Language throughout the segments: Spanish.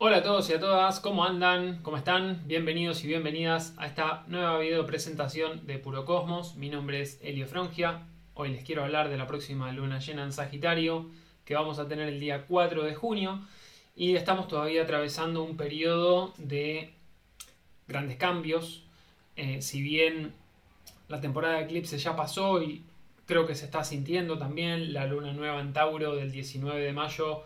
Hola a todos y a todas, ¿cómo andan? ¿Cómo están? Bienvenidos y bienvenidas a esta nueva video presentación de Puro Cosmos. Mi nombre es Elio Frongia. Hoy les quiero hablar de la próxima luna llena en Sagitario que vamos a tener el día 4 de junio y estamos todavía atravesando un periodo de grandes cambios. Eh, si bien la temporada de eclipse ya pasó y creo que se está sintiendo también, la luna nueva en Tauro del 19 de mayo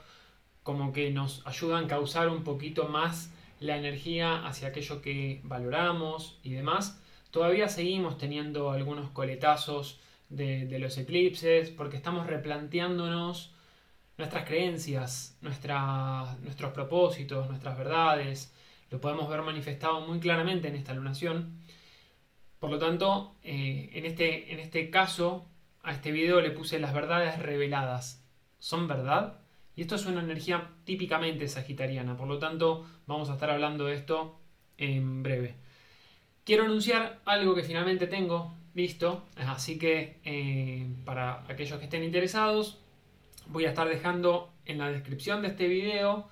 como que nos ayudan a causar un poquito más la energía hacia aquello que valoramos y demás. Todavía seguimos teniendo algunos coletazos de, los eclipses porque estamos replanteándonos nuestras creencias, nuestros propósitos, nuestras verdades. Lo podemos ver manifestado muy claramente en esta lunación. Por lo tanto, eh, en, este, en este caso, a este video le puse las verdades reveladas. ¿Son verdad? Y esto es una energía típicamente sagitariana, por lo tanto vamos a estar hablando de esto en breve. Quiero anunciar algo que finalmente tengo listo, así que eh, para aquellos que estén interesados voy a estar dejando en la descripción de este video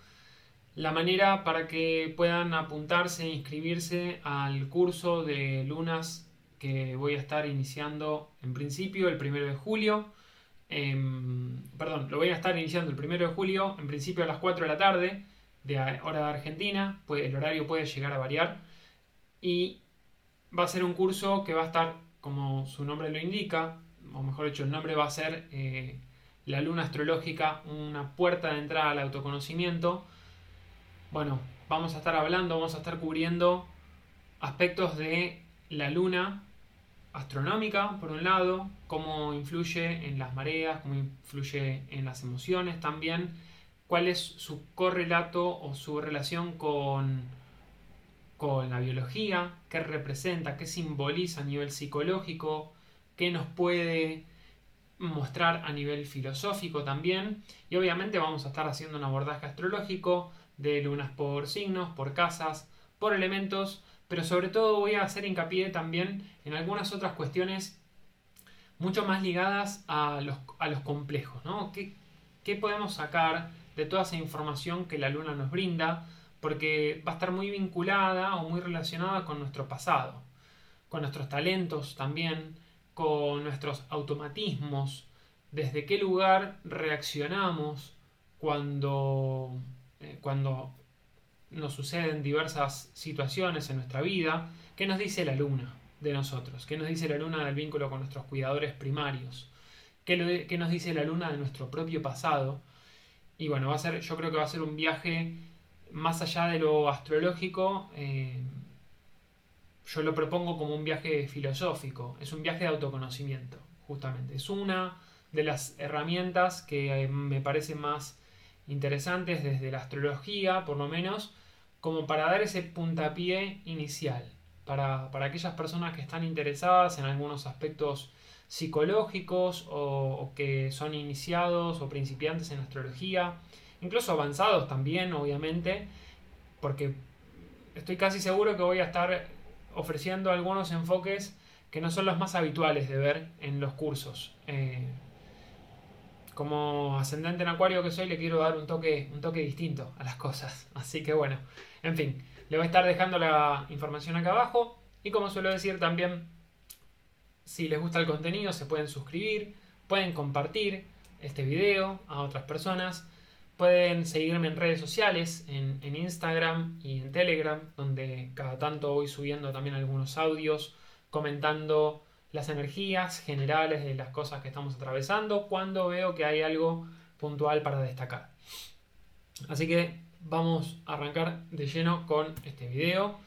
la manera para que puedan apuntarse e inscribirse al curso de lunas que voy a estar iniciando en principio el primero de julio Em, perdón, lo voy a estar iniciando el primero de julio, en principio a las 4 de la tarde, de hora de Argentina. el horario puede llegar a variar. Y va a ser un curso que va a estar, como su nombre lo indica, o mejor dicho, el nombre va a ser eh, La Luna Astrológica, una puerta de entrada al autoconocimiento. Bueno, vamos a estar hablando, vamos a estar cubriendo aspectos de la Luna astronómica, por un lado, cómo influye en las mareas, cómo influye en las emociones también, cuál es su correlato o su relación con, con la biología, qué representa, qué simboliza a nivel psicológico, qué nos puede mostrar a nivel filosófico también. Y obviamente vamos a estar haciendo un abordaje astrológico de lunas por signos, por casas, por elementos pero sobre todo voy a hacer hincapié también en algunas otras cuestiones mucho más ligadas a los, a los complejos, ¿no? ¿Qué, ¿Qué podemos sacar de toda esa información que la luna nos brinda? Porque va a estar muy vinculada o muy relacionada con nuestro pasado, con nuestros talentos también, con nuestros automatismos, desde qué lugar reaccionamos cuando, eh, cuando nos suceden diversas situaciones en nuestra vida. ¿Qué nos dice la luna de nosotros? ¿Qué nos dice la luna del vínculo con nuestros cuidadores primarios? ¿Qué, nos dice la luna de nuestro propio pasado? Y bueno, va a ser, yo creo que va a ser un viaje más allá de lo astrológico. Eh, yo lo propongo como un viaje filosófico. Es un viaje de autoconocimiento, justamente. Es una de las herramientas que eh, me parece más interesantes desde la astrología, por lo menos, como para dar ese puntapié inicial, para, aquellas personas que están interesadas en algunos aspectos psicológicos o, que son iniciados o principiantes en astrología, incluso avanzados también, obviamente, porque estoy casi seguro que voy a estar ofreciendo algunos enfoques que no son los más habituales de ver en los cursos. Eh, como ascendente en acuario que soy, le quiero dar un toque, un toque distinto a las cosas. Así que bueno, en fin, le voy a estar dejando la información acá abajo. Y como suelo decir también, si les gusta el contenido, se pueden suscribir, pueden compartir este video a otras personas. Pueden seguirme en redes sociales, en, en, Instagram y en Telegram, donde cada tanto voy subiendo también algunos audios comentando las energías generales de las cosas que estamos atravesando cuando veo que hay algo puntual para destacar. Así que vamos a arrancar de lleno con este video.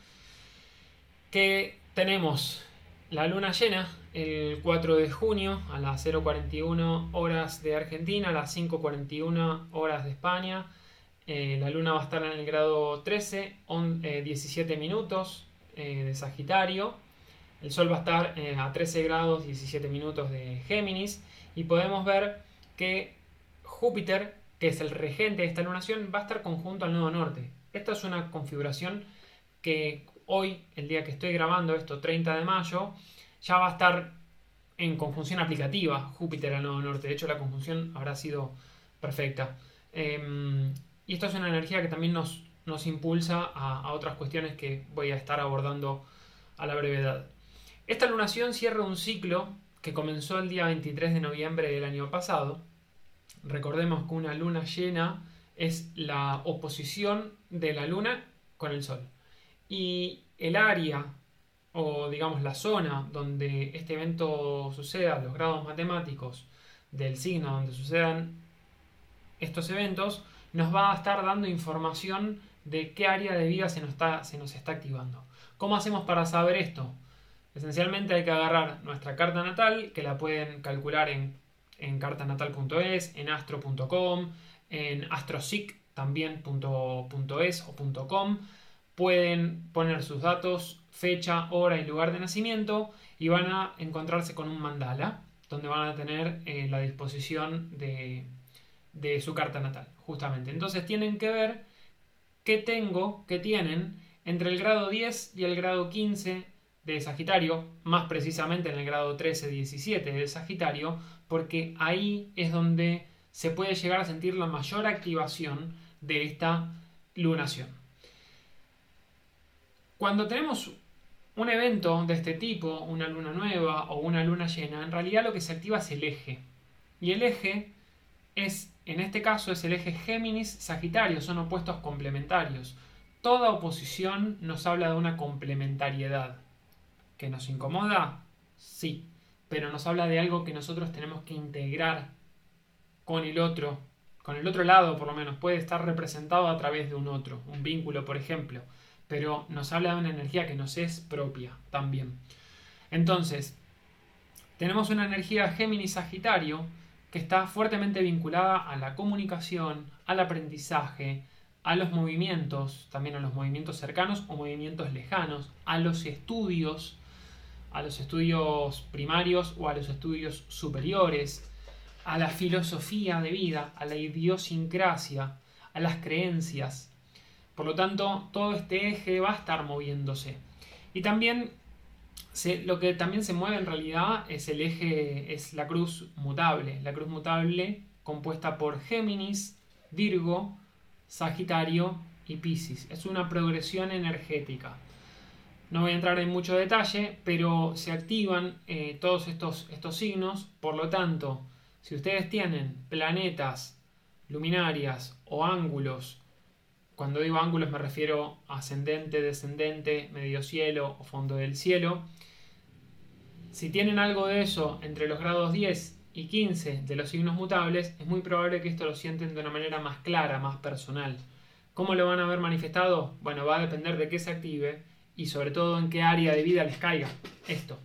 Que tenemos la luna llena el 4 de junio a las 0.41 horas de Argentina, a las 5.41 horas de España. Eh, la luna va a estar en el grado 13, 17 eh, minutos eh, de Sagitario. El Sol va a estar a 13 grados 17 minutos de Géminis y podemos ver que Júpiter, que es el regente de esta lunación, va a estar conjunto al nodo norte. Esta es una configuración que hoy, el día que estoy grabando esto, 30 de mayo, ya va a estar en conjunción aplicativa Júpiter al nodo norte. De hecho, la conjunción habrá sido perfecta. Em, y esto es una energía que también nos nos impulsa a, otras cuestiones que voy a estar abordando a la brevedad. Esta lunación cierra un ciclo que comenzó el día 23 de noviembre del año pasado. Recordemos que una luna llena es la oposición de la luna con el sol. Y el área o digamos la zona donde este evento suceda, los grados matemáticos del signo donde sucedan estos eventos, nos va a estar dando información de qué área de vida se nos está, se nos está activando. ¿Cómo hacemos para saber esto? Esencialmente hay que agarrar nuestra carta natal, que la pueden calcular en, en cartanatal.es, en astro.com, en astrosic también o .com. Pueden poner sus datos, fecha, hora y lugar de nacimiento y van a encontrarse con un mandala donde van a tener eh, la disposición de, de su carta natal, justamente. Entonces tienen que ver qué tengo, qué tienen entre el grado 10 y el grado 15 de Sagitario, más precisamente en el grado 13-17 de Sagitario, porque ahí es donde se puede llegar a sentir la mayor activación de esta lunación. Cuando tenemos un evento de este tipo, una luna nueva o una luna llena, en realidad lo que se activa es el eje. Y el eje es, en este caso, es el eje Géminis-Sagitario, son opuestos complementarios. Toda oposición nos habla de una complementariedad. ¿Que nos incomoda? Sí, pero nos habla de algo que nosotros tenemos que integrar con el otro, con el otro lado por lo menos, puede estar representado a través de un otro, un vínculo por ejemplo pero nos habla de una energía que nos es propia también. Entonces, tenemos una energía Géminis-Sagitario que está fuertemente vinculada a la comunicación, al aprendizaje, a los movimientos, también a los movimientos cercanos o movimientos lejanos, a los estudios, a los estudios primarios o a los estudios superiores, a la filosofía de vida, a la idiosincrasia, a las creencias, por lo tanto, todo este eje va a estar moviéndose. Y también lo que también se mueve en realidad es el eje, es la cruz mutable. La cruz mutable compuesta por Géminis, Virgo, Sagitario y Piscis. Es una progresión energética. No voy a entrar en mucho detalle, pero se activan eh, todos estos, estos signos. Por lo tanto, si ustedes tienen planetas, luminarias o ángulos cuando digo ángulos me refiero a ascendente, descendente, medio cielo o fondo del cielo. Si tienen algo de eso entre los grados 10 y 15 de los signos mutables, es muy probable que esto lo sienten de una manera más clara, más personal. ¿Cómo lo van a ver manifestado? Bueno, va a depender de qué se active y sobre todo en qué área de vida les caiga esto.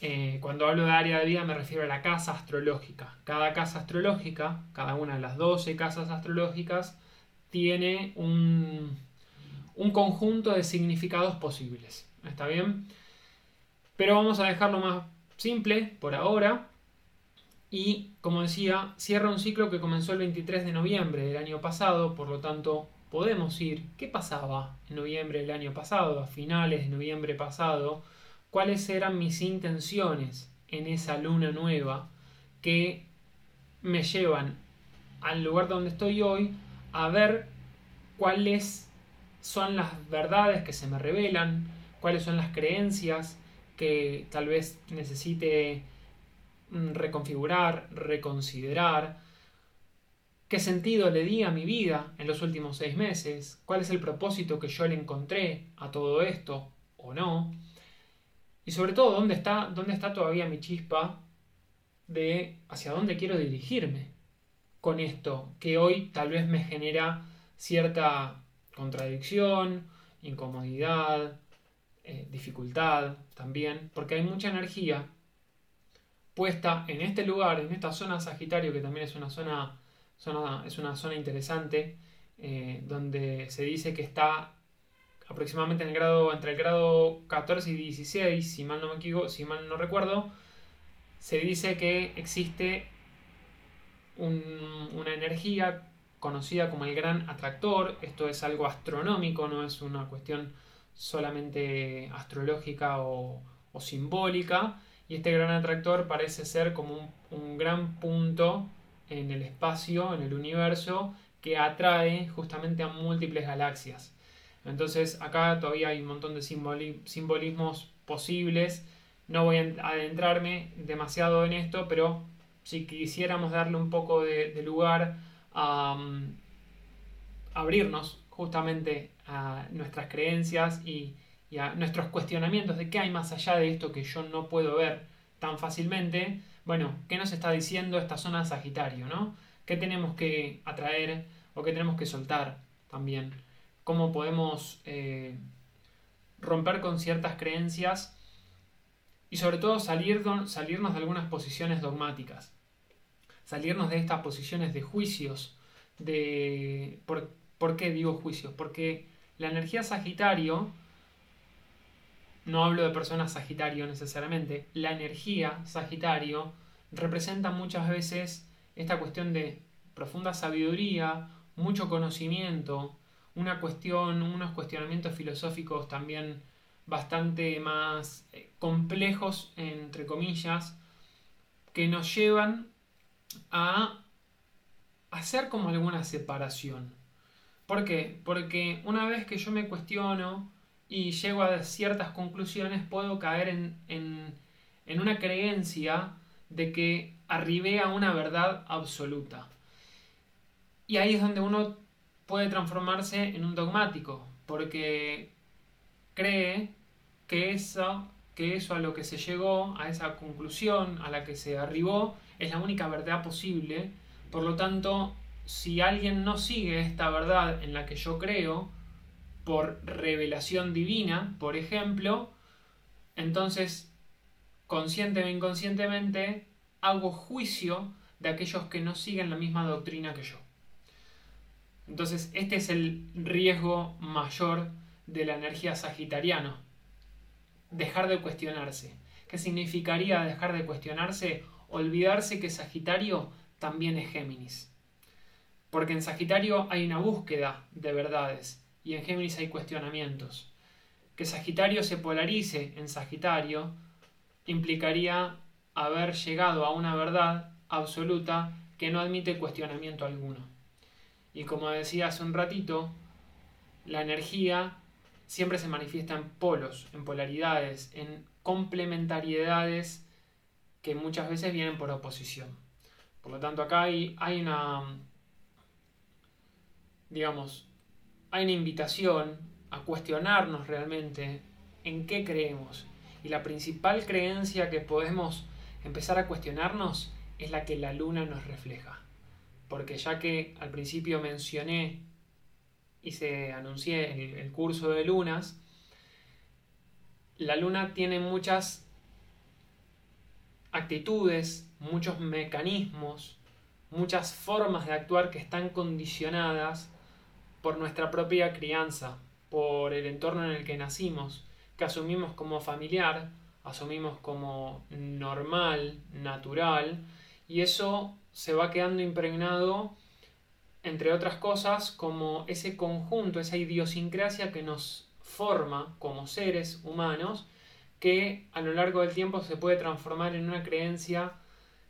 Eh, cuando hablo de área de vida me refiero a la casa astrológica. Cada casa astrológica, cada una de las 12 casas astrológicas, tiene un, conjunto de significados posibles. ¿Está bien? Pero vamos a dejarlo más simple por ahora. Y como decía, cierra un ciclo que comenzó el 23 de noviembre del año pasado, por lo tanto podemos ir, ¿qué pasaba en noviembre del año pasado, a finales de noviembre pasado? ¿Cuáles eran mis intenciones en esa luna nueva que me llevan al lugar donde estoy hoy a ver cuáles son las verdades que se me revelan, cuáles son las creencias que tal vez necesite mm, reconfigurar, reconsiderar, qué sentido le di a mi vida en los últimos seis meses, cuál es el propósito que yo le encontré a todo esto o no, y sobre todo dónde está, dónde está todavía mi chispa de hacia dónde quiero dirigirme con esto que hoy tal vez me genera cierta contradicción, incomodidad, eh, dificultad también, porque hay mucha energía puesta en este lugar, en esta zona Sagitario, que también es una zona, es una zona interesante, eh, donde se dice que está aproximadamente en el grado, entre el grado 14 y 16, si mal no me equivoco, si mal no recuerdo, se dice que existe una energía conocida como el gran atractor. Esto es algo astronómico, no es una cuestión solamente astrológica o, simbólica. Y este gran atractor parece ser como un, gran punto en el espacio, en el universo, que atrae justamente a múltiples galaxias. Entonces acá todavía hay un montón de simbolismos posibles. No voy a adentrarme demasiado en esto, pero si quisiéramos darle un poco de, lugar a mm, abrirnos justamente a nuestras creencias y, y a nuestros cuestionamientos de qué hay más allá de esto que yo no puedo ver tan fácilmente, bueno, ¿qué nos está diciendo esta zona Sagitario, no? ¿Qué tenemos que atraer o qué tenemos que soltar también? ¿Cómo podemos eh, romper con ciertas creencias y sobre todo salir, salirnos de algunas posiciones dogmáticas? Salirnos de estas posiciones de juicios, de... ¿Por, ¿por qué digo juicios? Porque la energía Sagitario no hablo de personas Sagitario necesariamente, la energía Sagitario representa muchas veces esta cuestión de profunda sabiduría, mucho conocimiento, una cuestión, unos cuestionamientos filosóficos también bastante más eh, complejos, entre comillas, que nos llevan a hacer como alguna separación. ¿Por qué? Porque una vez que yo me cuestiono y llego a ciertas conclusiones, puedo caer en, en una creencia de que arribé a una verdad absoluta. Y ahí es donde uno puede transformarse en un dogmático, porque cree que eso, que eso a lo que se llegó, a esa conclusión a la que se arribó, es la única verdad posible. Por lo tanto, si alguien no sigue esta verdad en la que yo creo, por revelación divina, por ejemplo, entonces, consciente o inconscientemente, hago juicio de aquellos que no siguen la misma doctrina que yo. Entonces, este es el riesgo mayor de la energía sagitariana. Dejar de cuestionarse. ¿Qué significaría dejar de cuestionarse? Olvidarse que Sagitario también es Géminis. Porque en Sagitario hay una búsqueda de verdades y en Géminis hay cuestionamientos. Que Sagitario se polarice en Sagitario implicaría haber llegado a una verdad absoluta que no admite cuestionamiento alguno. Y como decía hace un ratito, la energía siempre se manifiesta en polos, en polaridades, en complementariedades que muchas veces vienen por oposición. Por lo tanto, acá hay, hay una, digamos, hay una invitación a cuestionarnos realmente en qué creemos. Y la principal creencia que podemos empezar a cuestionarnos es la que la luna nos refleja porque ya que al principio mencioné y se anuncié el, curso de lunas, la luna tiene muchas actitudes, muchos mecanismos, muchas formas de actuar que están condicionadas por nuestra propia crianza, por el entorno en el que nacimos, que asumimos como familiar, asumimos como normal, natural, y eso se va quedando impregnado, entre otras cosas, como ese conjunto, esa idiosincrasia que nos forma como seres humanos, que a lo largo del tiempo se puede transformar en una creencia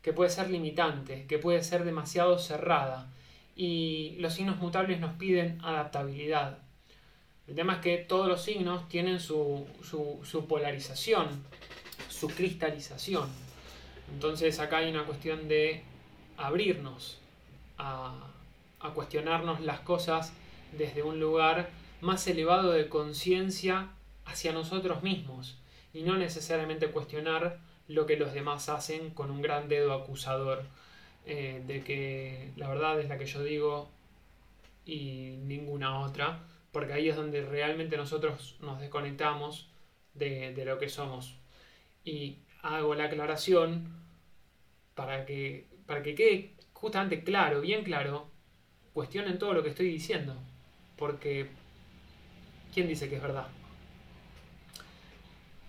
que puede ser limitante, que puede ser demasiado cerrada. Y los signos mutables nos piden adaptabilidad. El tema es que todos los signos tienen su, su polarización, su cristalización. Entonces acá hay una cuestión de abrirnos a, cuestionarnos las cosas desde un lugar más elevado de conciencia hacia nosotros mismos y no necesariamente cuestionar lo que los demás hacen con un gran dedo acusador eh, de que la verdad es la que yo digo y ninguna otra, porque ahí es donde realmente nosotros nos desconectamos de, de lo que somos. Y hago la aclaración para que para que quede justamente claro, bien claro, cuestionen todo lo que estoy diciendo. Porque, ¿quién dice que es verdad?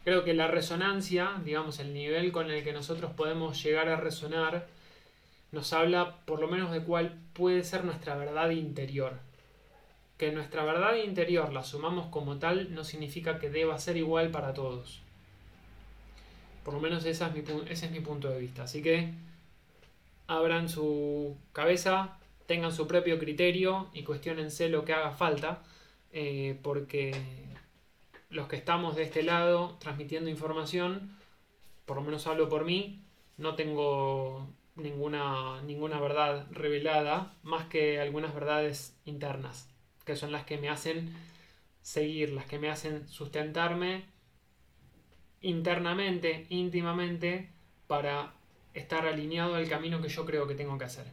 Creo que la resonancia, digamos, el nivel con el que nosotros podemos llegar a resonar, nos habla por lo menos de cuál puede ser nuestra verdad interior. Que nuestra verdad interior la sumamos como tal no significa que deba ser igual para todos. Por lo menos ese es mi punto de vista. Así que abran su cabeza, tengan su propio criterio y cuestionense lo que haga falta, eh, porque los que estamos de este lado transmitiendo información, por lo menos hablo por mí, no tengo ninguna, ninguna verdad revelada, más que algunas verdades internas, que son las que me hacen seguir, las que me hacen sustentarme internamente, íntimamente, para estar alineado al camino que yo creo que tengo que hacer.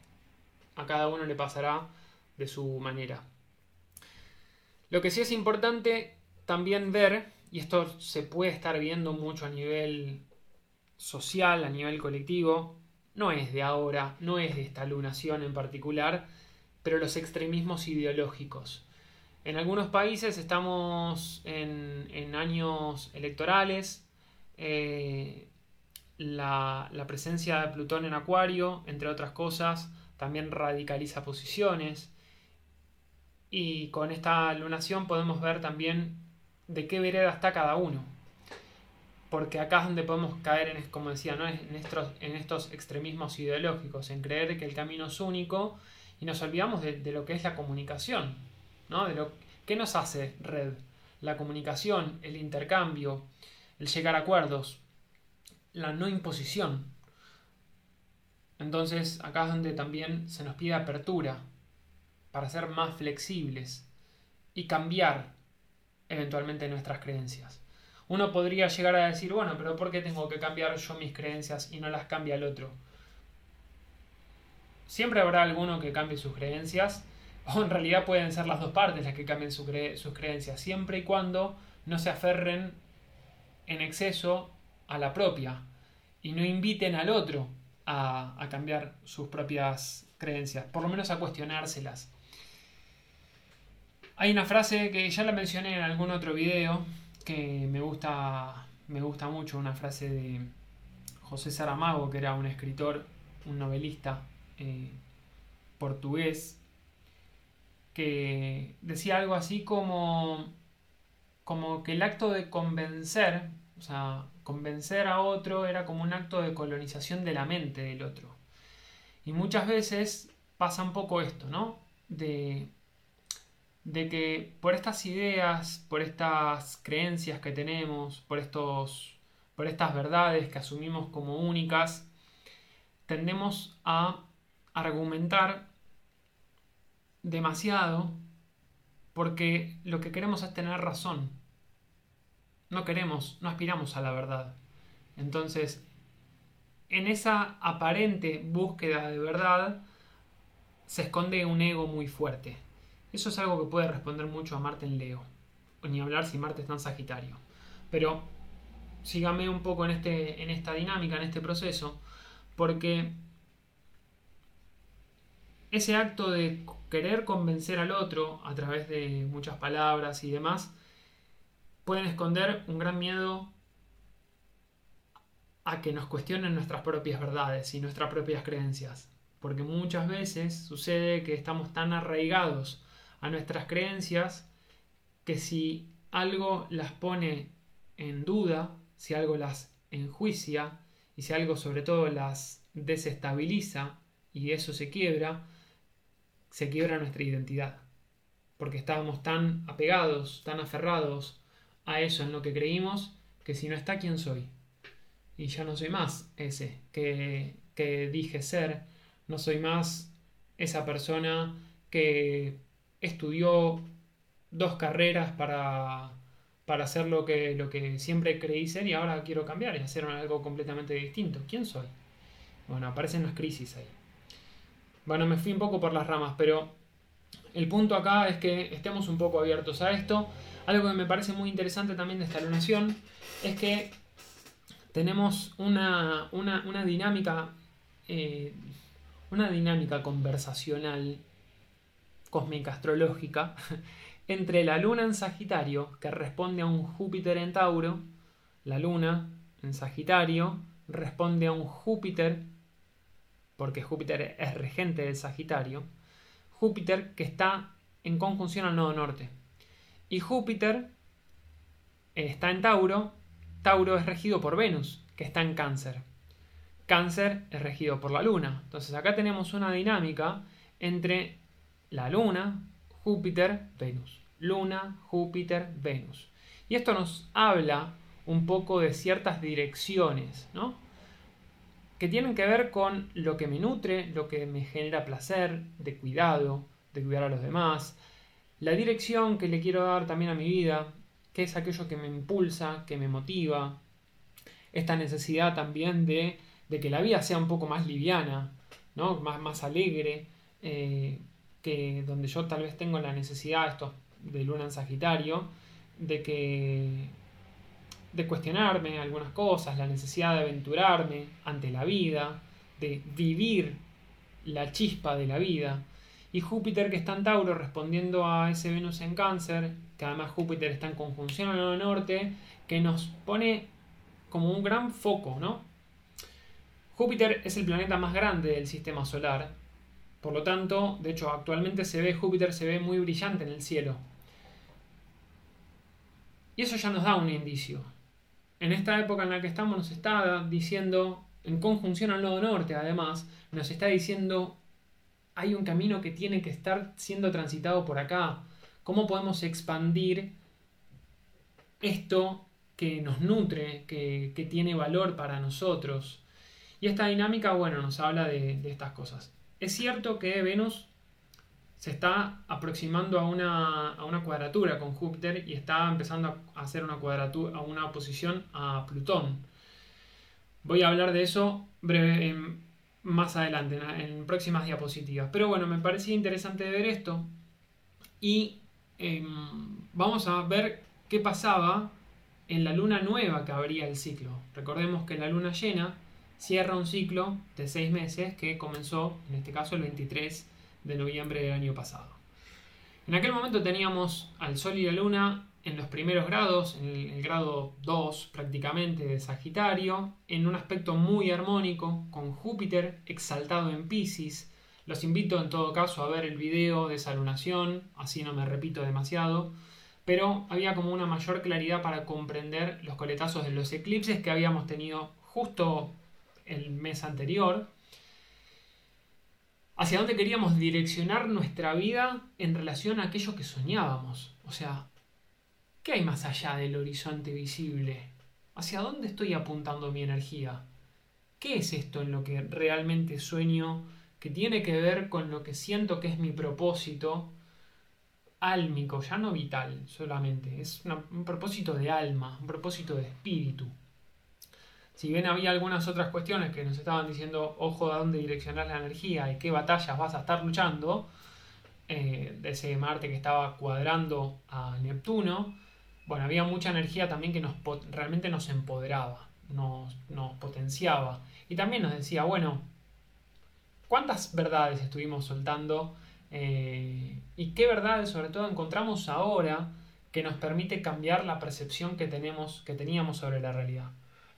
A cada uno le pasará de su manera. Lo que sí es importante también ver, y esto se puede estar viendo mucho a nivel social, a nivel colectivo, no es de ahora, no es de esta lunación en particular, pero los extremismos ideológicos. En algunos países estamos en, años electorales, eh, la, presencia de Plutón en Acuario, entre otras cosas, también radicaliza posiciones. Y con esta lunación podemos ver también de qué vereda está cada uno. Porque acá es donde podemos caer, en, como decía, ¿no? en, estos, en estos extremismos ideológicos, en creer que el camino es único y nos olvidamos de, lo que es la comunicación. ¿no? De lo, ¿Qué nos hace red? La comunicación, el intercambio, el llegar a acuerdos, la no imposición. Entonces acá es donde también se nos pide apertura para ser más flexibles y cambiar eventualmente nuestras creencias. Uno podría llegar a decir, bueno, pero ¿por qué tengo que cambiar yo mis creencias y no las cambia el otro? Siempre habrá alguno que cambie sus creencias, o en realidad pueden ser las dos partes las que cambien sus creencias, siempre y cuando no se aferren en exceso a la propia y no inviten al otro a, cambiar sus propias creencias, por lo menos a cuestionárselas. Hay una frase que ya la mencioné en algún otro video que me gusta, me gusta mucho, una frase de José Saramago, que era un escritor, un novelista eh, portugués, que decía algo así como, como que el acto de convencer, o sea, convencer a otro era como un acto de colonización de la mente del otro. Y muchas veces pasa un poco esto, ¿no? De, de que por estas ideas, por estas creencias que tenemos, por, estos, por estas verdades que asumimos como únicas, tendemos a argumentar demasiado porque lo que queremos es tener razón no queremos, no aspiramos a la verdad. Entonces, en esa aparente búsqueda de verdad se esconde un ego muy fuerte. Eso es algo que puede responder mucho a Marte en Leo. Ni hablar si Marte está en Sagitario. Pero sígame un poco en, este, en esta dinámica, en este proceso, porque ese acto de querer convencer al otro a través de muchas palabras y demás, pueden esconder un gran miedo a que nos cuestionen nuestras propias verdades y nuestras propias creencias. Porque muchas veces sucede que estamos tan arraigados a nuestras creencias que si algo las pone en duda, si algo las enjuicia y si algo sobre todo las desestabiliza y eso se quiebra, se quiebra nuestra identidad. Porque estábamos tan apegados, tan aferrados a eso en lo que creímos, que si no está, ¿quién soy? Y ya no soy más ese que, que dije ser, no soy más esa persona que estudió dos carreras para, para hacer lo que, lo que siempre creí ser y ahora quiero cambiar y hacer algo completamente distinto. ¿Quién soy? Bueno, aparecen las crisis ahí. Bueno, me fui un poco por las ramas, pero el punto acá es que estemos un poco abiertos a esto algo que me parece muy interesante también de esta lunación es que tenemos una, dinámica, eh, una dinámica conversacional cósmica astrológica entre la luna en Sagitario, que responde a un Júpiter en Tauro, la luna en Sagitario responde a un Júpiter, porque Júpiter es regente del Sagitario, Júpiter que está en conjunción al nodo norte. Y Júpiter está en Tauro. Tauro es regido por Venus, que está en Cáncer. Cáncer es regido por la Luna. Entonces acá tenemos una dinámica entre la Luna, Júpiter, Venus. Luna, Júpiter, Venus. Y esto nos habla un poco de ciertas direcciones, ¿no? Que tienen que ver con lo que me nutre, lo que me genera placer, de cuidado, de cuidar a los demás, la dirección que le quiero dar también a mi vida, que es aquello que me impulsa, que me motiva, esta necesidad también de, que la vida sea un poco más liviana, ¿no? más, más alegre, eh, que donde yo tal vez tengo la necesidad, estos de luna en Sagitario, de que de cuestionarme algunas cosas, la necesidad de aventurarme ante la vida, de vivir la chispa de la vida. Y Júpiter que está en Tauro respondiendo a ese Venus en Cáncer, que además Júpiter está en conjunción al nodo norte, que nos pone como un gran foco, ¿no? Júpiter es el planeta más grande del sistema solar, por lo tanto, de hecho, actualmente se ve Júpiter se ve muy brillante en el cielo. Y eso ya nos da un indicio. En esta época en la que estamos nos está diciendo, en conjunción al nodo norte además, nos está diciendo, hay un camino que tiene que estar siendo transitado por acá. ¿Cómo podemos expandir esto que nos nutre, que, tiene valor para nosotros? Y esta dinámica, bueno, nos habla de, de estas cosas. Es cierto que Venus se está aproximando a una, cuadratura con Júpiter y está empezando a hacer una cuadratura, a una oposición a Plutón. Voy a hablar de eso más adelante, en, próximas diapositivas. Pero bueno, me parecía interesante ver esto y em, vamos a ver qué pasaba en la luna nueva que abría el ciclo. Recordemos que la luna llena cierra un ciclo de seis meses que comenzó, en este caso, el 23 de noviembre del año pasado. En aquel momento teníamos al Sol y la Luna en los primeros grados, en el, grado 2 prácticamente de Sagitario, en un aspecto muy armónico, con Júpiter exaltado en Pisces. Los invito en todo caso a ver el video de esa lunación, así no me repito demasiado, pero había como una mayor claridad para comprender los coletazos de los eclipses que habíamos tenido justo el mes anterior hacia dónde queríamos direccionar nuestra vida en relación a aquello que soñábamos. O sea, ¿qué hay más allá del horizonte visible? ¿Hacia dónde estoy apuntando mi energía? ¿Qué es esto en lo que realmente sueño que tiene que ver con lo que siento que es mi propósito álmico, ya no vital solamente? Es un propósito de alma, un propósito de espíritu. Si bien había algunas otras cuestiones que nos estaban diciendo, ojo, a dónde direccionar la energía y qué batallas vas a estar luchando, eh, de ese Marte que estaba cuadrando a Neptuno, bueno, había mucha energía también que nos, realmente nos empoderaba, nos, potenciaba. Y también nos decía, bueno, ¿cuántas verdades estuvimos soltando? Eh, y qué verdades sobre todo encontramos ahora que nos permite cambiar la percepción que, tenemos, que teníamos sobre la realidad.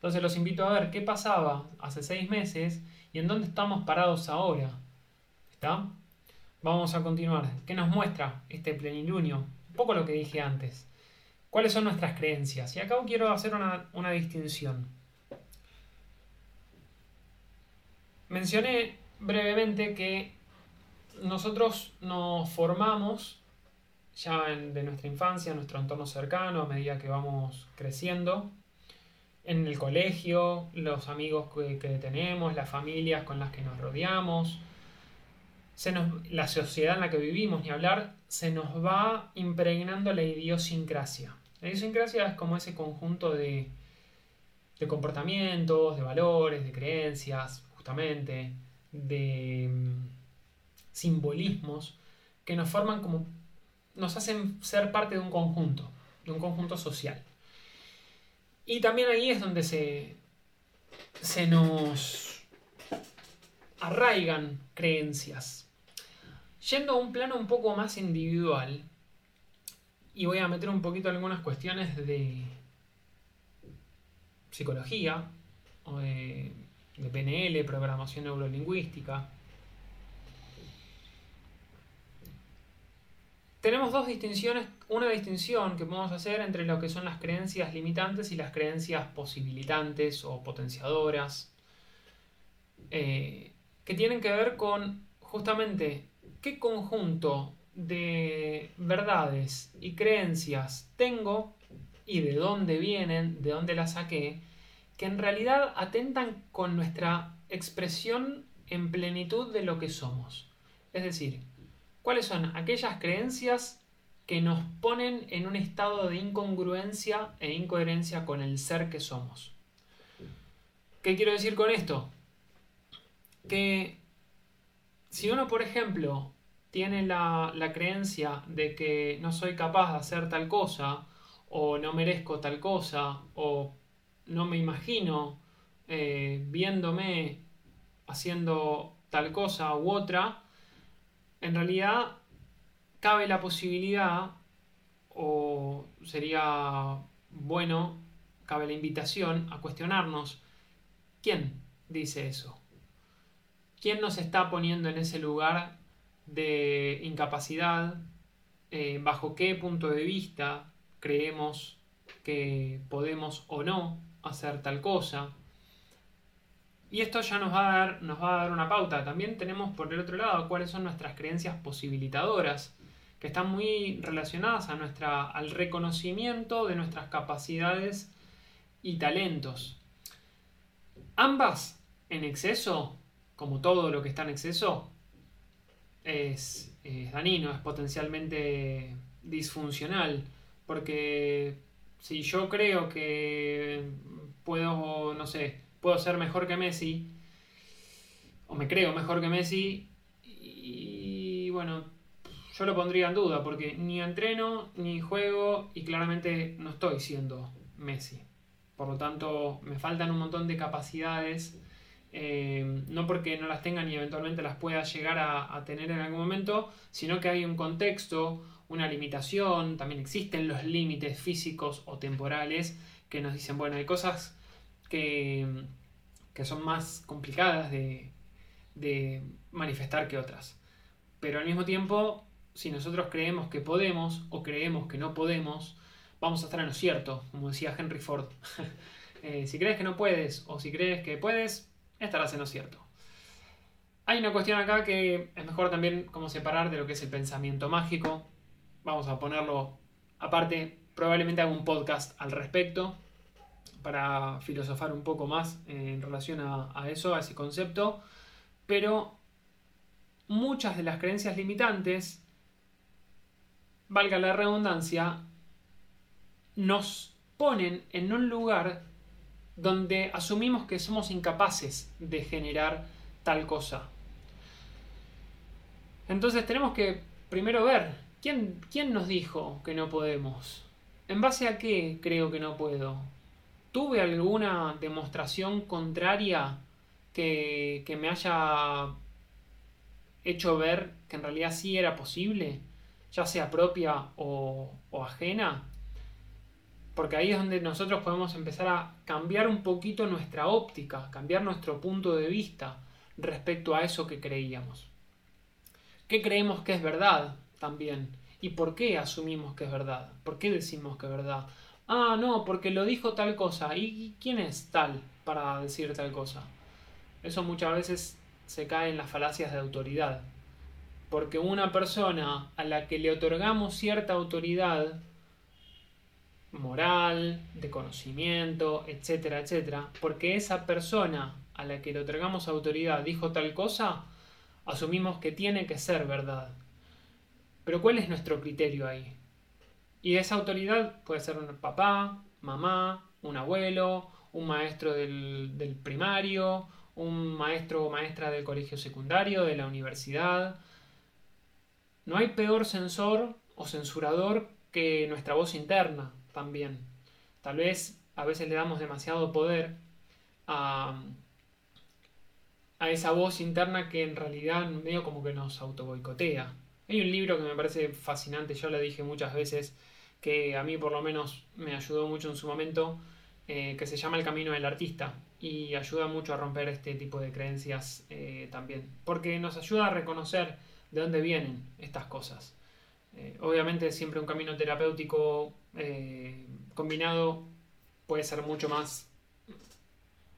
Entonces los invito a ver qué pasaba hace seis meses y en dónde estamos parados ahora. ¿Está? Vamos a continuar. ¿Qué nos muestra este plenilunio? Un poco lo que dije antes. ¿Cuáles son nuestras creencias? Y acá quiero hacer una, una distinción. Mencioné brevemente que nosotros nos formamos ya de nuestra infancia, en nuestro entorno cercano, a medida que vamos creciendo, en el colegio, los amigos que, tenemos, las familias con las que nos rodeamos, se nos, la sociedad en la que vivimos, ni hablar, se nos va impregnando la idiosincrasia. La idiosincrasia es como ese conjunto de, de comportamientos, de valores, de creencias, justamente, de mm, simbolismos que nos forman como, nos hacen ser parte de un conjunto, de un conjunto social. Y también ahí es donde se, se nos arraigan creencias. Yendo a un plano un poco más individual, y voy a meter un poquito algunas cuestiones de psicología, o de, de PNL, programación neurolingüística, tenemos dos distinciones, una distinción que podemos hacer entre lo que son las creencias limitantes y las creencias posibilitantes o potenciadoras, eh, que tienen que ver con justamente qué conjunto de verdades y creencias tengo y de dónde vienen, de dónde las saqué, que en realidad atentan con nuestra expresión en plenitud de lo que somos. Es decir, cuáles son aquellas creencias que nos ponen en un estado de incongruencia e incoherencia con el ser que somos. ¿Qué quiero decir con esto? Que si uno, por ejemplo, tiene la, creencia de que no soy capaz de hacer tal cosa, o no merezco tal cosa, o no me imagino eh, viéndome haciendo tal cosa u otra, en realidad cabe la posibilidad, o sería bueno, cabe la invitación a cuestionarnos, ¿quién dice eso? ¿Quién nos está poniendo en ese lugar de incapacidad? Eh, ¿Bajo qué punto de vista creemos que podemos o no hacer tal cosa? Y esto ya nos va, a dar, nos va a dar una pauta. También tenemos por el otro lado cuáles son nuestras creencias posibilitadoras, que están muy relacionadas a nuestra, al reconocimiento de nuestras capacidades y talentos. Ambas en exceso como todo lo que está en exceso, es, dañino, es potencialmente disfuncional. Porque si yo creo que puedo, no sé, puedo ser mejor que Messi, o me creo mejor que Messi, y bueno, yo lo pondría en duda, porque ni entreno, ni juego, y claramente no estoy siendo Messi. Por lo tanto, me faltan un montón de capacidades eh, no porque no las tengan y eventualmente las pueda llegar a, tener en algún momento, sino que hay un contexto, una limitación, también existen los límites físicos o temporales que nos dicen, bueno, hay cosas que, que son más complicadas de, de manifestar que otras. Pero al mismo tiempo, si nosotros creemos que podemos o creemos que no podemos, vamos a estar en lo cierto, como decía Henry Ford. Eh, si crees que no puedes o si crees que puedes, estarás en lo cierto. Hay una cuestión acá que es mejor también como separar de lo que es el pensamiento mágico. Vamos a ponerlo aparte. Probablemente haga un podcast al respecto para filosofar un poco más en relación a, a eso, a ese concepto. Pero muchas de las creencias limitantes, valga la redundancia, nos ponen en un lugar donde asumimos que somos incapaces de generar tal cosa. Entonces tenemos que primero ver quién, quién nos dijo que no podemos. ¿En base a qué creo que no puedo? ¿Tuve alguna demostración contraria que, me haya hecho ver que en realidad sí era posible, ya sea propia o, o ajena? porque ahí es donde nosotros podemos empezar a cambiar un poquito nuestra óptica, cambiar nuestro punto de vista respecto a eso que creíamos. ¿Qué creemos que es verdad también? ¿Y por qué asumimos que es verdad? ¿Por qué decimos que es verdad? Ah, no, porque lo dijo tal cosa. ¿Y quién es tal para decir tal cosa? Eso muchas veces se cae en las falacias de autoridad. Porque una persona a la que le otorgamos cierta autoridad moral, de conocimiento, etcétera, etcétera, porque esa persona a la que le otorgamos autoridad dijo tal cosa, asumimos que tiene que ser verdad. Pero ¿cuál es nuestro criterio ahí? Y esa autoridad puede ser un papá, mamá, un abuelo, un maestro del, del primario, un maestro o maestra del colegio secundario, de la universidad. No hay peor censor o censurador que nuestra voz interna, también. Tal vez a veces le damos demasiado poder a, a esa voz interna que en realidad medio como que nos auto boicotea. Hay un libro que me parece fascinante, yo lo dije muchas veces, que a mí por lo menos me ayudó mucho en su momento, eh, que se llama El Camino del Artista y ayuda mucho a romper este tipo de creencias eh, también, porque nos ayuda a reconocer de dónde vienen estas cosas. Eh, obviamente siempre un camino terapéutico combinado puede ser mucho más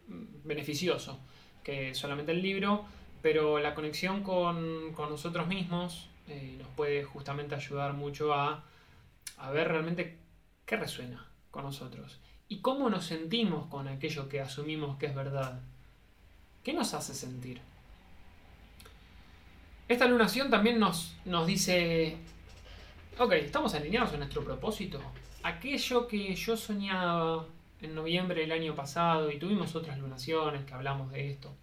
beneficioso que solamente el libro, pero la conexión con, nosotros mismos nos puede justamente ayudar mucho a, a ver realmente qué resuena con nosotros y cómo nos sentimos con aquello que asumimos que es verdad. ¿Qué nos hace sentir? Esta lunación también nos, nos dice, ok, ¿estamos alineados en nuestro propósito? Aquello que yo soñaba en noviembre del año pasado y tuvimos otras lunaciones que hablamos de esto.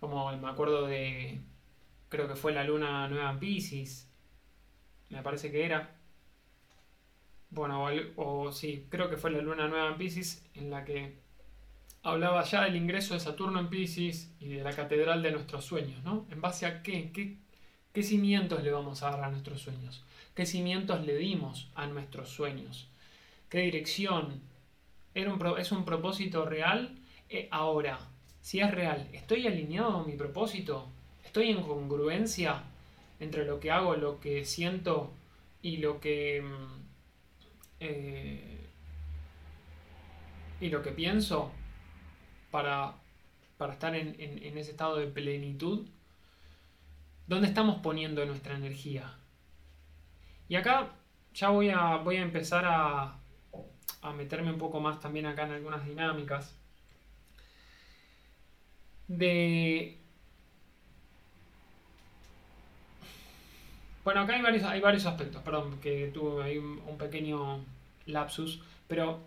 Como me acuerdo de, creo que fue la luna nueva en Pisces, me parece que era. Bueno, o, sí, creo que fue la luna nueva en Pisces en la que hablaba ya del ingreso de Saturno en Pisces y de la catedral de nuestros sueños, ¿no? ¿En base a qué? ¿Qué, cimientos le vamos a dar a nuestros sueños? ¿Qué cimientos le dimos a nuestros sueños? ¿Qué dirección? ¿Era un, ¿Es un propósito real? Eh, ahora, si es real, ¿estoy alineado a mi propósito? ¿Estoy en congruencia entre lo que hago, lo que siento y lo que... Eh, y lo que pienso? para, estar en, ese estado de plenitud, ¿dónde estamos poniendo nuestra energía? Y acá ya voy a, voy a empezar a, a meterme un poco más también acá en algunas dinámicas. De Bueno, acá hay varios, hay varios aspectos, perdón, que tuve ahí un, pequeño lapsus, pero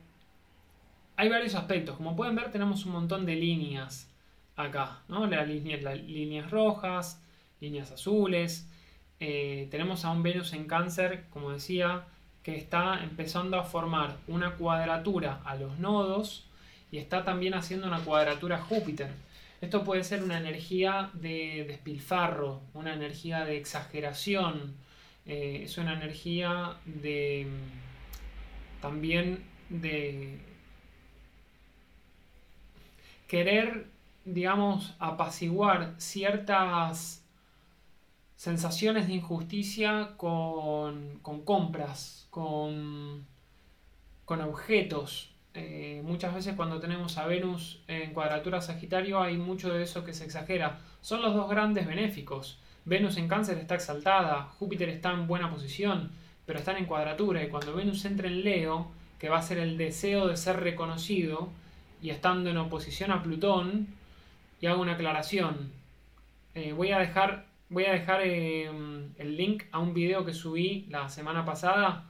hay varios aspectos. Como pueden ver, tenemos un montón de líneas acá, ¿no? Las líneas, rojas, líneas azules. Eh, tenemos a un Venus en cáncer, como decía, que está empezando a formar una cuadratura a los nodos y está también haciendo una cuadratura a Júpiter. Esto puede ser una energía de despilfarro, una energía de exageración, eh, es una energía de también de querer, digamos, apaciguar ciertas sensaciones de injusticia con, compras, con, con objetos. Eh, muchas veces cuando tenemos a Venus en cuadratura Sagitario hay mucho de eso que se exagera. Son los dos grandes benéficos. Venus en cáncer está exaltada, Júpiter está en buena posición, pero están en cuadratura y cuando Venus entra en Leo, que va a ser el deseo de ser reconocido, y estando en oposición a Plutón, y hago una aclaración. Eh, voy a dejar, voy a dejar eh, el link a un video que subí la semana pasada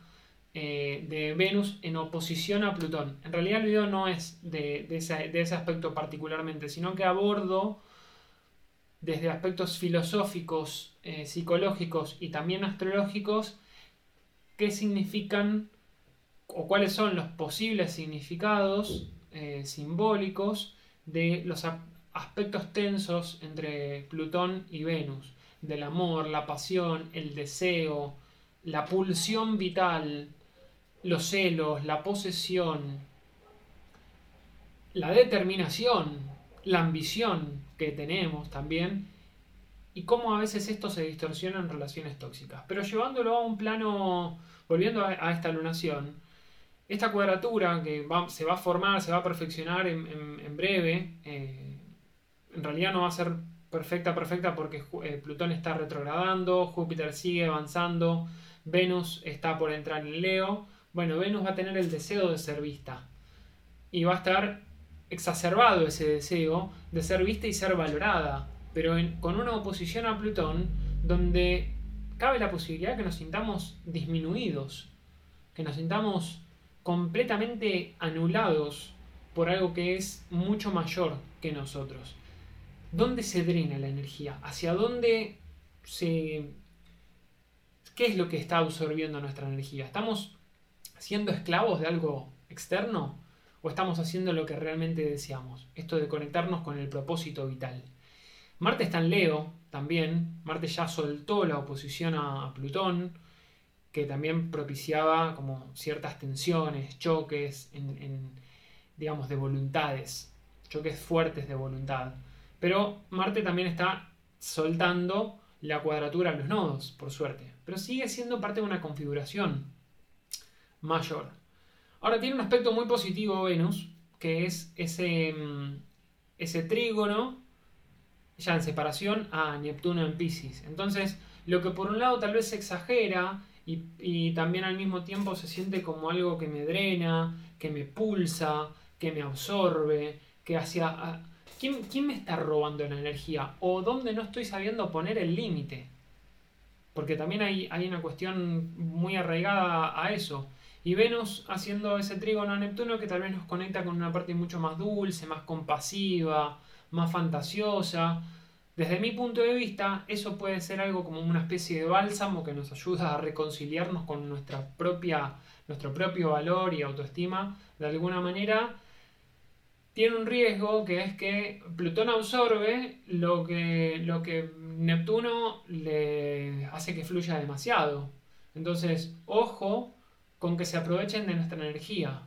eh, de Venus en oposición a Plutón. En realidad el video no es de, ese, de ese aspecto particularmente, sino que abordo desde aspectos filosóficos, psicológicos y también astrológicos, qué significan o cuáles son los posibles significados eh, simbólicos de los aspectos tensos entre Plutón y Venus, del amor, la pasión, el deseo, la pulsión vital, los celos, la posesión, la determinación, la ambición que tenemos también, y cómo a veces esto se distorsiona en relaciones tóxicas. Pero llevándolo a un plano, volviendo a esta lunación, esta cuadratura que se va a formar, se va a perfeccionar en, breve, eh, en realidad no va a ser perfecta, perfecta porque eh, Plutón está retrogradando, Júpiter sigue avanzando, Venus está por entrar en Leo. Bueno, Venus va a tener el deseo de ser vista y va a estar exacerbado ese deseo de ser vista y ser valorada, pero con una oposición a Plutón donde cabe la posibilidad que nos sintamos disminuidos, que nos sintamos completamente anulados por algo que es mucho mayor que nosotros. ¿Dónde se drena la energía? ¿Hacia dónde se... ¿Qué es lo que está absorbiendo nuestra energía? ¿Estamos siendo esclavos de algo externo? ¿O estamos haciendo lo que realmente deseamos? Esto de conectarnos con el propósito vital. Marte está en Leo también. Marte ya soltó la oposición a Plutón que también propiciaba como ciertas tensiones, choques, en, digamos, de voluntades, choques fuertes de voluntad. Pero Marte también está soltando la cuadratura a los nodos, por suerte. Pero sigue siendo parte de una configuración mayor. Ahora tiene un aspecto muy positivo Venus, que es ese, mm, ese trígono ya en separación a Neptuno en Pisces. Entonces, lo que por un lado tal vez se exagera y, también al mismo tiempo se siente como algo que me drena, que me pulsa, que me absorbe, que hacia... ¿Quién, ¿Quién me está robando la energía? ¿O dónde no estoy sabiendo poner el límite? Porque también hay, hay una cuestión muy arraigada a eso. Y Venus haciendo ese trígono a Neptuno que tal vez nos conecta con una parte mucho más dulce, más compasiva, más fantasiosa. Desde mi punto de vista, eso puede ser algo como una especie de bálsamo que nos ayuda a reconciliarnos con nuestra propia, nuestro propio valor y autoestima de alguna manera. Tiene un riesgo que es que Plutón absorbe lo que, lo que Neptuno le hace que fluya demasiado. Entonces, ojo con que se aprovechen de nuestra energía,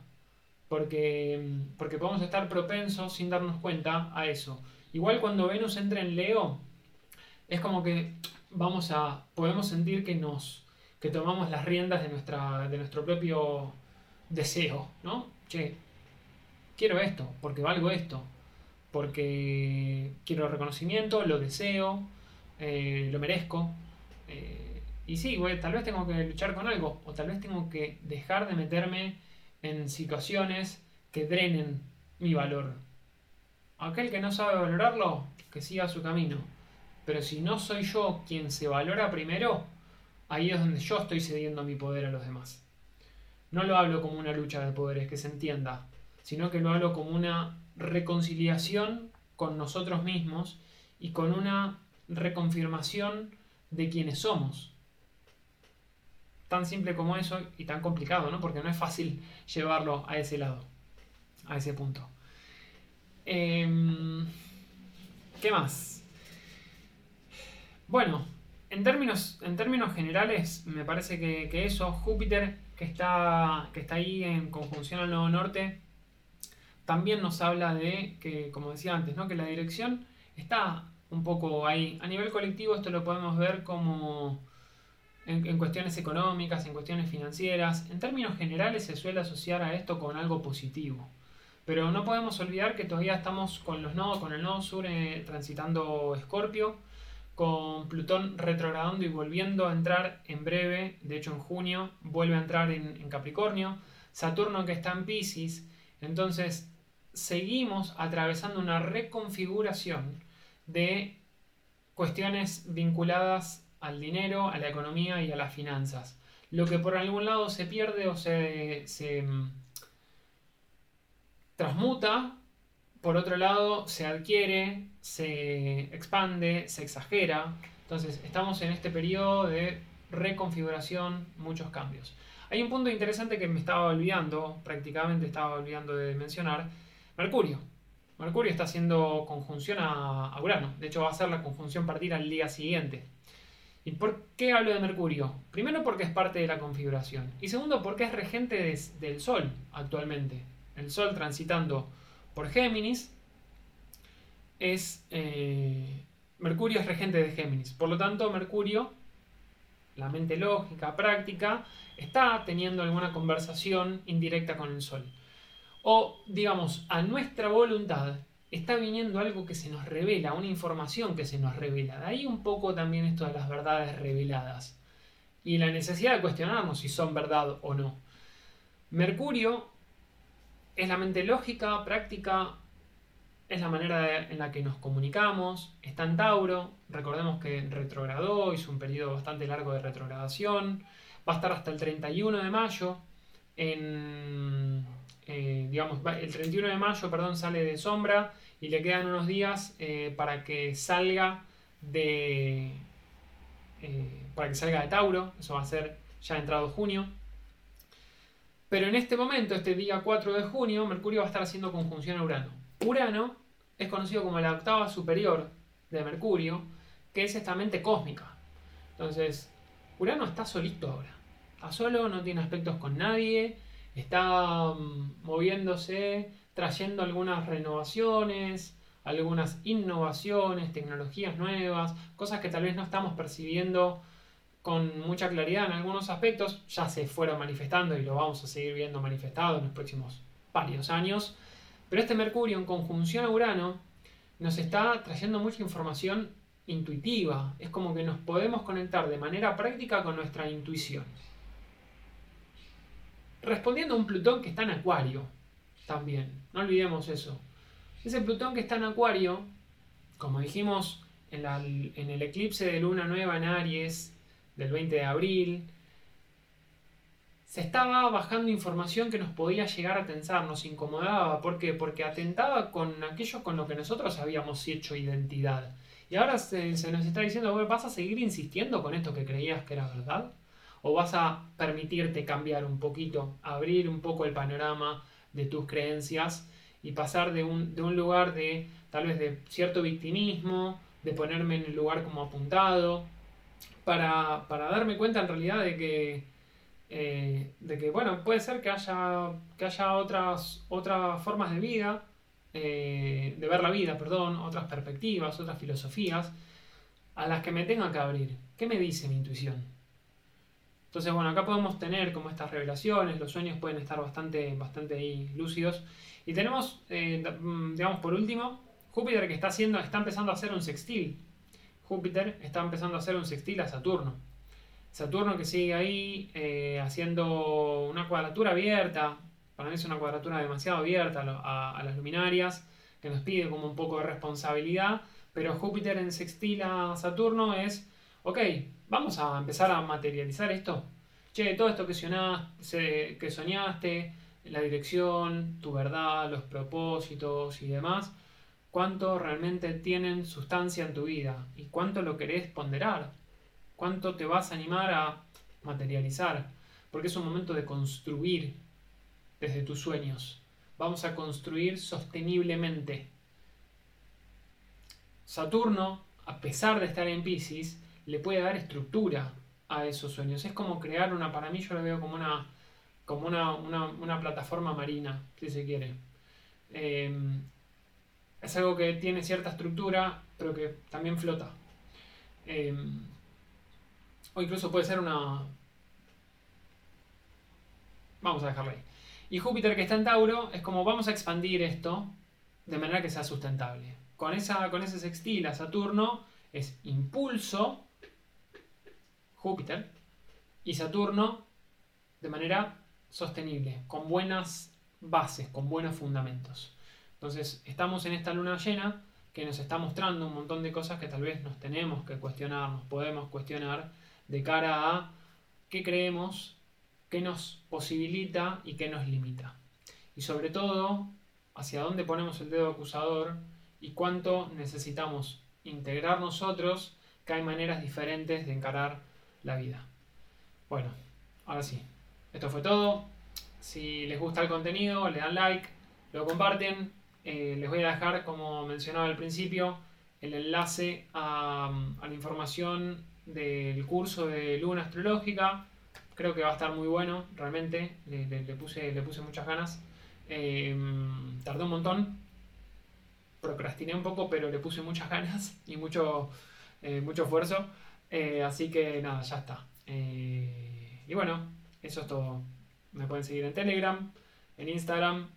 porque, porque podemos estar propensos sin darnos cuenta a eso. Igual cuando Venus entra en Leo, es como que vamos a, podemos sentir que nos, que tomamos las riendas de, nuestra, de nuestro propio deseo, ¿no? Che, quiero esto, porque valgo esto, porque quiero reconocimiento, lo deseo, eh, lo merezco. Eh, y sí, güey, tal vez tengo que luchar con algo, o tal vez tengo que dejar de meterme en situaciones que drenen mi valor, Aquel que no sabe valorarlo, que siga su camino. Pero si no soy yo quien se valora primero, ahí es donde yo estoy cediendo mi poder a los demás. No lo hablo como una lucha de poderes, que se entienda, sino que lo hablo como una reconciliación con nosotros mismos y con una reconfirmación de quienes somos. Tan simple como eso y tan complicado, ¿no? Porque no es fácil llevarlo a ese lado, a ese punto. Em, ¿Qué más? Bueno, en términos, en términos generales, me parece que, eso, Júpiter, que está, que está ahí en conjunción al Nuevo Norte, también nos habla de que, como decía antes, ¿no? que la dirección está un poco ahí. A nivel colectivo esto lo podemos ver como en, cuestiones económicas, en cuestiones financieras. En términos generales se suele asociar a esto con algo positivo. Pero no podemos olvidar que todavía estamos con los nodos, con el nodo sur eh, transitando Escorpio, con Plutón retrogradando y volviendo a entrar en breve, de hecho en junio, vuelve a entrar en, Capricornio, Saturno que está en Pisces, entonces seguimos atravesando una reconfiguración de cuestiones vinculadas al dinero, a la economía y a las finanzas. Lo que por algún lado se pierde o se, se transmuta, por otro lado se adquiere, se expande, se exagera. Entonces estamos en este periodo de reconfiguración, muchos cambios. Hay un punto interesante que me estaba olvidando, prácticamente estaba olvidando de mencionar, Mercurio. Mercurio está haciendo conjunción a, Urano, de hecho va a ser la conjunción partir al día siguiente. ¿Y por qué hablo de Mercurio? Primero porque es parte de la configuración y segundo porque es regente del Sol actualmente el Sol transitando por Géminis, es eh, Mercurio es regente de Géminis. Por lo tanto, Mercurio, la mente lógica, práctica, está teniendo alguna conversación indirecta con el Sol. O, digamos, a nuestra voluntad está viniendo algo que se nos revela, una información que se nos revela. De ahí un poco también esto de las verdades reveladas. Y la necesidad de cuestionarnos si son verdad o no. Mercurio es la mente lógica, práctica, es la manera en la que nos comunicamos. Está en Tauro, recordemos que retrogradó, hizo un periodo bastante largo de retrogradación. Va a estar hasta el 31 de mayo. En, eh, digamos, el 31 de mayo, perdón, sale de sombra y le quedan unos días eh, para que salga de, eh, para que salga de Tauro. Eso va a ser ya entrado junio. Pero en este momento, este día 4 de junio, Mercurio va a estar haciendo conjunción a Urano. Urano es conocido como la octava superior de Mercurio, que es esta mente cósmica. Entonces, Urano está solito ahora. Está solo, no tiene aspectos con nadie, está mm, moviéndose, trayendo algunas renovaciones, algunas innovaciones, tecnologías nuevas, cosas que tal vez no estamos percibiendo con mucha claridad en algunos aspectos, ya se fueron manifestando y lo vamos a seguir viendo manifestado en los próximos varios años, pero este Mercurio en conjunción a Urano nos está trayendo mucha información intuitiva. Es como que nos podemos conectar de manera práctica con nuestra intuición. Respondiendo a un Plutón que está en Acuario también. No olvidemos eso. Ese Plutón que está en Acuario, como dijimos en, el eclipse de luna nueva en Aries del 20 de abril, se estaba bajando información que nos podía llegar a tensar, nos incomodaba. ¿Por qué? Porque atentaba con aquello con lo que nosotros habíamos hecho identidad. Y ahora se, nos está diciendo, ¿vas a seguir insistiendo con esto que creías que era verdad? ¿O vas a permitirte cambiar un poquito, abrir un poco el panorama de tus creencias y pasar de un, de un lugar de tal vez de cierto victimismo, de ponerme en el lugar como apuntado, para, para darme cuenta en realidad de que eh, de que, bueno, puede ser que haya, que haya otras, otras formas de vida, eh, de ver la vida, perdón, otras perspectivas, otras filosofías, a las que me tenga que abrir. ¿Qué me dice mi intuición? Entonces, bueno, acá podemos tener como estas revelaciones, los sueños pueden estar bastante, bastante lúcidos. Y tenemos, eh, mm, digamos, por último, Júpiter que está haciendo, está empezando a hacer un sextil. Júpiter está empezando a hacer un sextil a Saturno. Saturno que sigue ahí eh, haciendo una cuadratura abierta, para mí es una cuadratura demasiado abierta a, las luminarias, que nos pide como un poco de responsabilidad, pero Júpiter en sextil a Saturno es, ok, vamos a empezar a materializar esto. Che, todo esto que, soñaste, que soñaste, la dirección, tu verdad, los propósitos y demás, cuánto realmente tienen sustancia en tu vida y cuánto lo querés ponderar cuánto te vas a animar a materializar, porque es un momento de construir desde tus sueños. Vamos a construir sosteniblemente. Saturno, a pesar de estar en Pisces, le puede dar estructura a esos sueños. Es como crear una, para mí yo lo veo como una, como una, plataforma marina, si se quiere. Em, es algo que tiene cierta estructura, pero que también flota. Em, o incluso puede ser una... Vamos a dejarlo ahí. Y Júpiter que está en Tauro es como vamos a expandir esto de manera que sea sustentable. Con, esa, con ese sextil a Saturno es impulso, Júpiter, y Saturno de manera sostenible, con buenas bases, con buenos fundamentos. Entonces estamos en esta luna llena que nos está mostrando un montón de cosas que tal vez nos tenemos que cuestionar, nos podemos cuestionar de cara a qué creemos, qué nos posibilita y qué nos limita. Y sobre todo, hacia dónde ponemos el dedo acusador y cuánto necesitamos integrar nosotros, que hay maneras diferentes de encarar la vida. Bueno, ahora sí, esto fue todo. Si les gusta el contenido, le dan like, lo comparten. Eh, les voy a dejar, como mencionaba al principio, el enlace a, la información del curso de Luna Astrológica. Creo que va a estar muy bueno, realmente. Le, puse, le puse muchas ganas. Eh, tardé un montón. Procrastiné un poco, pero le puse muchas ganas y mucho, eh, mucho esfuerzo. Eh, así que nada, ya está. y bueno, eso es todo. Me pueden seguir en Telegram, en Instagram.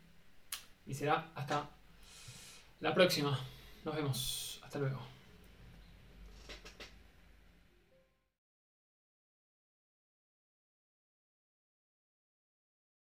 Y será hasta la próxima. Nos vemos. Hasta luego.